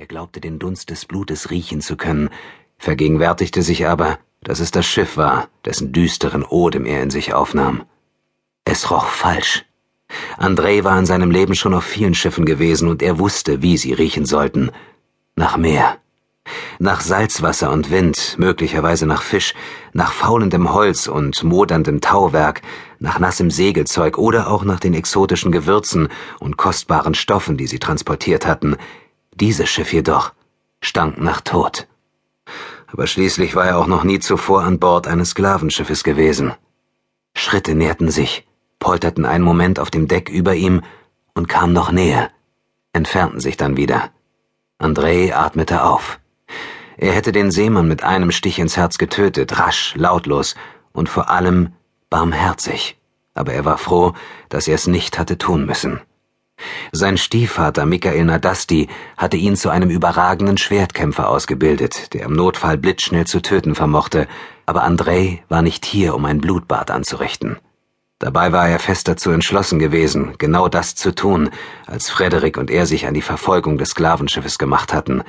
Er glaubte den Dunst des Blutes riechen zu können, vergegenwärtigte sich aber, dass es das Schiff war, dessen düsteren Odem er in sich aufnahm. Es roch falsch. André war in seinem Leben schon auf vielen Schiffen gewesen und er wusste, wie sie riechen sollten. Nach Meer. Nach Salzwasser und Wind, möglicherweise nach Fisch, nach faulendem Holz und moderndem Tauwerk, nach nassem Segelzeug oder auch nach den exotischen Gewürzen und kostbaren Stoffen, die sie transportiert hatten, dieses Schiff jedoch stank nach Tod. Aber schließlich war er auch noch nie zuvor an Bord eines Sklavenschiffes gewesen. Schritte näherten sich, polterten einen Moment auf dem Deck über ihm und kamen noch näher, entfernten sich dann wieder. André atmete auf. Er hätte den Seemann mit einem Stich ins Herz getötet, rasch, lautlos und vor allem barmherzig. Aber er war froh, dass er es nicht hatte tun müssen. Sein Stiefvater Michael Nadasti hatte ihn zu einem überragenden Schwertkämpfer ausgebildet, der im Notfall blitzschnell zu töten vermochte, aber Andrei war nicht hier, um ein Blutbad anzurichten. Dabei war er fest dazu entschlossen gewesen, genau das zu tun, als Frederik und er sich an die Verfolgung des Sklavenschiffes gemacht hatten.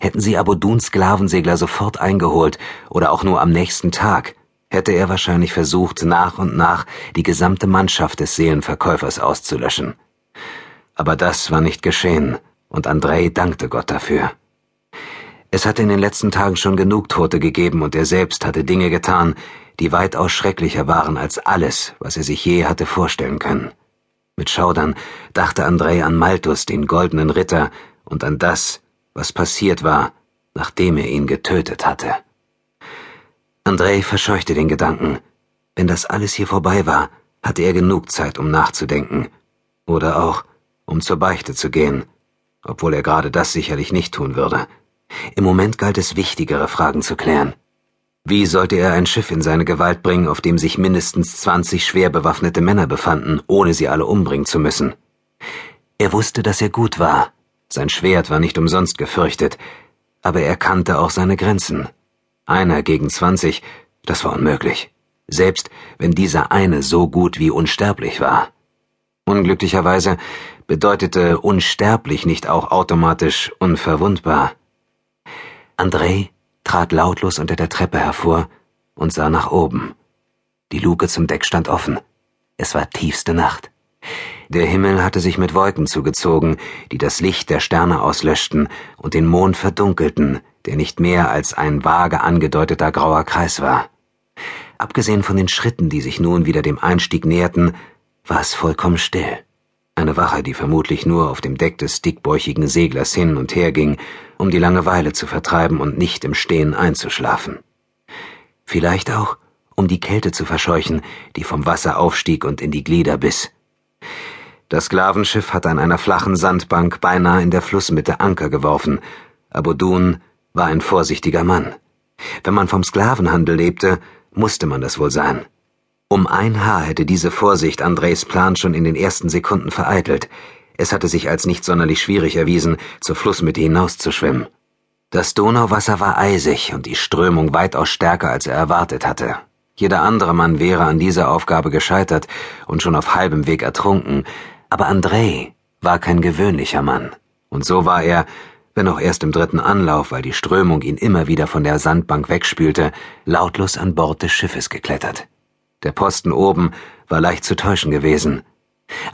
Hätten sie Aboduns Sklavensegler sofort eingeholt oder auch nur am nächsten Tag, hätte er wahrscheinlich versucht, nach und nach die gesamte Mannschaft des Seelenverkäufers auszulöschen. Aber das war nicht geschehen, und Andrei dankte Gott dafür. Es hatte in den letzten Tagen schon genug Tote gegeben, und er selbst hatte Dinge getan, die weitaus schrecklicher waren als alles, was er sich je hatte vorstellen können. Mit Schaudern dachte Andrei an Malthus, den goldenen Ritter, und an das, was passiert war, nachdem er ihn getötet hatte. Andrei verscheuchte den Gedanken. Wenn das alles hier vorbei war, hatte er genug Zeit, um nachzudenken. Oder auch, um zur Beichte zu gehen, obwohl er gerade das sicherlich nicht tun würde. Im Moment galt es wichtigere Fragen zu klären. Wie sollte er ein Schiff in seine Gewalt bringen, auf dem sich mindestens zwanzig schwer bewaffnete Männer befanden, ohne sie alle umbringen zu müssen? Er wusste, dass er gut war. Sein Schwert war nicht umsonst gefürchtet, aber er kannte auch seine Grenzen. Einer gegen zwanzig, das war unmöglich. Selbst wenn dieser eine so gut wie unsterblich war. Unglücklicherweise bedeutete unsterblich nicht auch automatisch unverwundbar. André trat lautlos unter der Treppe hervor und sah nach oben. Die Luke zum Deck stand offen. Es war tiefste Nacht. Der Himmel hatte sich mit Wolken zugezogen, die das Licht der Sterne auslöschten und den Mond verdunkelten, der nicht mehr als ein vage angedeuteter grauer Kreis war. Abgesehen von den Schritten, die sich nun wieder dem Einstieg näherten, war es vollkommen still. Eine Wache, die vermutlich nur auf dem Deck des dickbäuchigen Seglers hin und her ging, um die Langeweile zu vertreiben und nicht im Stehen einzuschlafen. Vielleicht auch, um die Kälte zu verscheuchen, die vom Wasser aufstieg und in die Glieder biss. Das Sklavenschiff hatte an einer flachen Sandbank beinahe in der Flussmitte Anker geworfen. Abodun war ein vorsichtiger Mann. Wenn man vom Sklavenhandel lebte, musste man das wohl sein. Um ein Haar hätte diese Vorsicht Andres Plan schon in den ersten Sekunden vereitelt. Es hatte sich als nicht sonderlich schwierig erwiesen, zur Flussmitte hinauszuschwimmen. Das Donauwasser war eisig und die Strömung weitaus stärker, als er erwartet hatte. Jeder andere Mann wäre an dieser Aufgabe gescheitert und schon auf halbem Weg ertrunken, aber Andrei war kein gewöhnlicher Mann. Und so war er, wenn auch erst im dritten Anlauf, weil die Strömung ihn immer wieder von der Sandbank wegspülte, lautlos an Bord des Schiffes geklettert. Der Posten oben war leicht zu täuschen gewesen.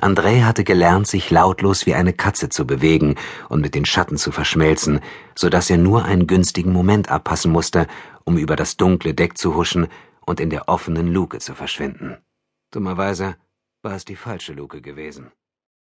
André hatte gelernt, sich lautlos wie eine Katze zu bewegen und mit den Schatten zu verschmelzen, so dass er nur einen günstigen Moment abpassen musste, um über das dunkle Deck zu huschen und in der offenen Luke zu verschwinden. Dummerweise war es die falsche Luke gewesen.